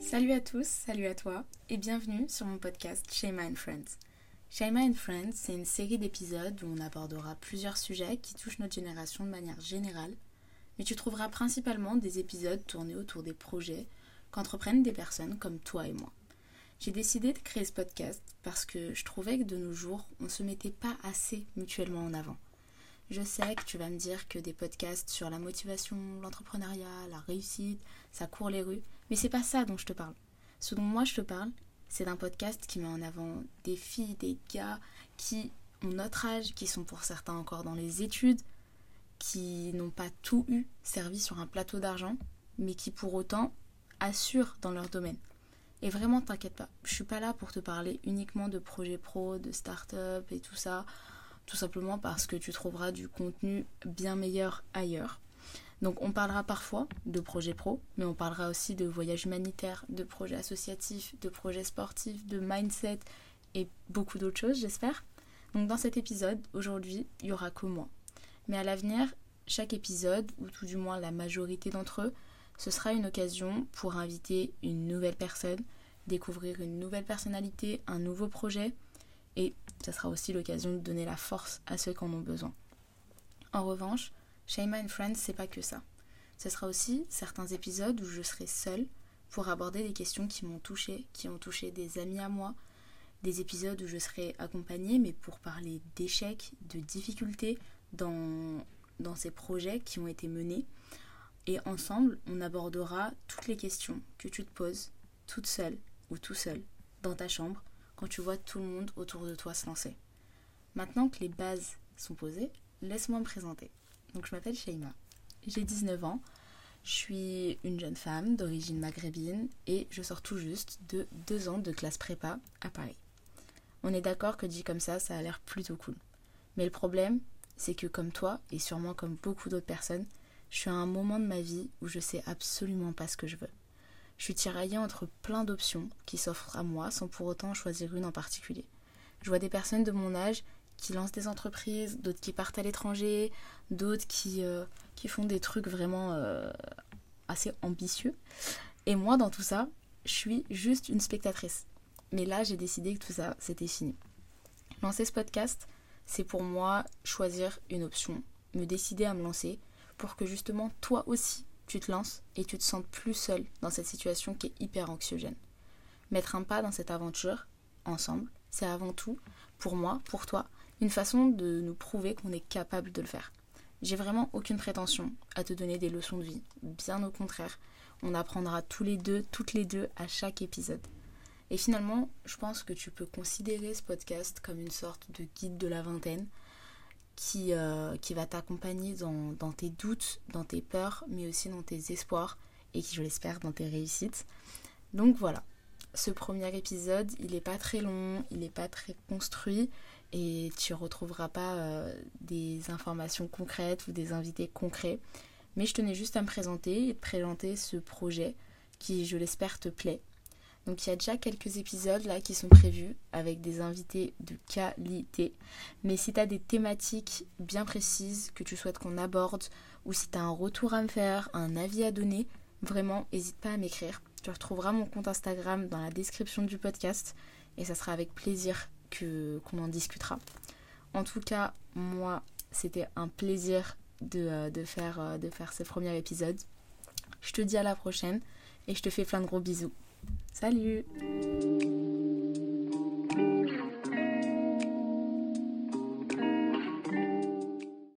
Salut à tous, salut à toi et bienvenue sur mon podcast Shema and Friends. Shema and Friends, c'est une série d'épisodes où on abordera plusieurs sujets qui touchent notre génération de manière générale, mais tu trouveras principalement des épisodes tournés autour des projets qu'entreprennent des personnes comme toi et moi. J'ai décidé de créer ce podcast parce que je trouvais que de nos jours, on ne se mettait pas assez mutuellement en avant. Je sais que tu vas me dire que des podcasts sur la motivation, l'entrepreneuriat, la réussite, ça court les rues, mais c'est pas ça dont je te parle. Ce dont moi je te parle, c'est d'un podcast qui met en avant des filles, des gars qui ont notre âge, qui sont pour certains encore dans les études, qui n'ont pas tout eu servi sur un plateau d'argent, mais qui pour autant assurent dans leur domaine. Et vraiment, t'inquiète pas, je suis pas là pour te parler uniquement de projets pro, de start-up et tout ça, tout simplement parce que tu trouveras du contenu bien meilleur ailleurs. Donc on parlera parfois de projets pro, mais on parlera aussi de voyages humanitaires, de projets associatifs, de projets sportifs, de mindset et beaucoup d'autres choses, j'espère. Donc dans cet épisode, aujourd'hui, il y aura que moi. Mais à l'avenir, chaque épisode, ou tout du moins la majorité d'entre eux, ce sera une occasion pour inviter une nouvelle personne, découvrir une nouvelle personnalité, un nouveau projet, et ce sera aussi l'occasion de donner la force à ceux qui en ont besoin. En revanche, Shaima and Friends, c'est pas que ça. Ce sera aussi certains épisodes où je serai seule pour aborder des questions qui m'ont touché, qui ont touché des amis à moi, des épisodes où je serai accompagnée, mais pour parler d'échecs, de difficultés dans, dans ces projets qui ont été menés. Et ensemble, on abordera toutes les questions que tu te poses, toute seule ou tout seul, dans ta chambre, quand tu vois tout le monde autour de toi se lancer. Maintenant que les bases sont posées, laisse-moi me présenter. Donc je m'appelle Sheima, j'ai 19 ans, je suis une jeune femme d'origine maghrébine et je sors tout juste de deux ans de classe prépa à Paris. On est d'accord que dit comme ça, ça a l'air plutôt cool. Mais le problème, c'est que comme toi, et sûrement comme beaucoup d'autres personnes, je suis à un moment de ma vie où je sais absolument pas ce que je veux. Je suis tiraillée entre plein d'options qui s'offrent à moi sans pour autant choisir une en particulier. Je vois des personnes de mon âge qui lancent des entreprises, d'autres qui partent à l'étranger, d'autres qui, euh, qui font des trucs vraiment euh, assez ambitieux. Et moi, dans tout ça, je suis juste une spectatrice. Mais là, j'ai décidé que tout ça, c'était fini. Lancer ce podcast, c'est pour moi choisir une option, me décider à me lancer pour que justement toi aussi, tu te lances et tu te sentes plus seul dans cette situation qui est hyper anxiogène. Mettre un pas dans cette aventure, ensemble, c'est avant tout, pour moi, pour toi, une façon de nous prouver qu'on est capable de le faire. J'ai vraiment aucune prétention à te donner des leçons de vie, bien au contraire, on apprendra tous les deux, toutes les deux à chaque épisode. Et finalement, je pense que tu peux considérer ce podcast comme une sorte de guide de la vingtaine qui, euh, qui va t'accompagner dans, dans tes doutes, dans tes peurs, mais aussi dans tes espoirs et qui, je l'espère, dans tes réussites. Donc voilà, ce premier épisode, il n'est pas très long, il n'est pas très construit et tu retrouveras pas euh, des informations concrètes ou des invités concrets. Mais je tenais juste à me présenter et te présenter ce projet qui, je l'espère, te plaît. Donc il y a déjà quelques épisodes là qui sont prévus avec des invités de qualité. Mais si tu as des thématiques bien précises que tu souhaites qu'on aborde ou si tu as un retour à me faire, un avis à donner, vraiment n'hésite pas à m'écrire. Tu retrouveras mon compte Instagram dans la description du podcast et ça sera avec plaisir qu'on en discutera. En tout cas, moi, c'était un plaisir euh, euh, de faire ce premier épisode. Je te dis à la prochaine et je te fais plein de gros bisous. Salut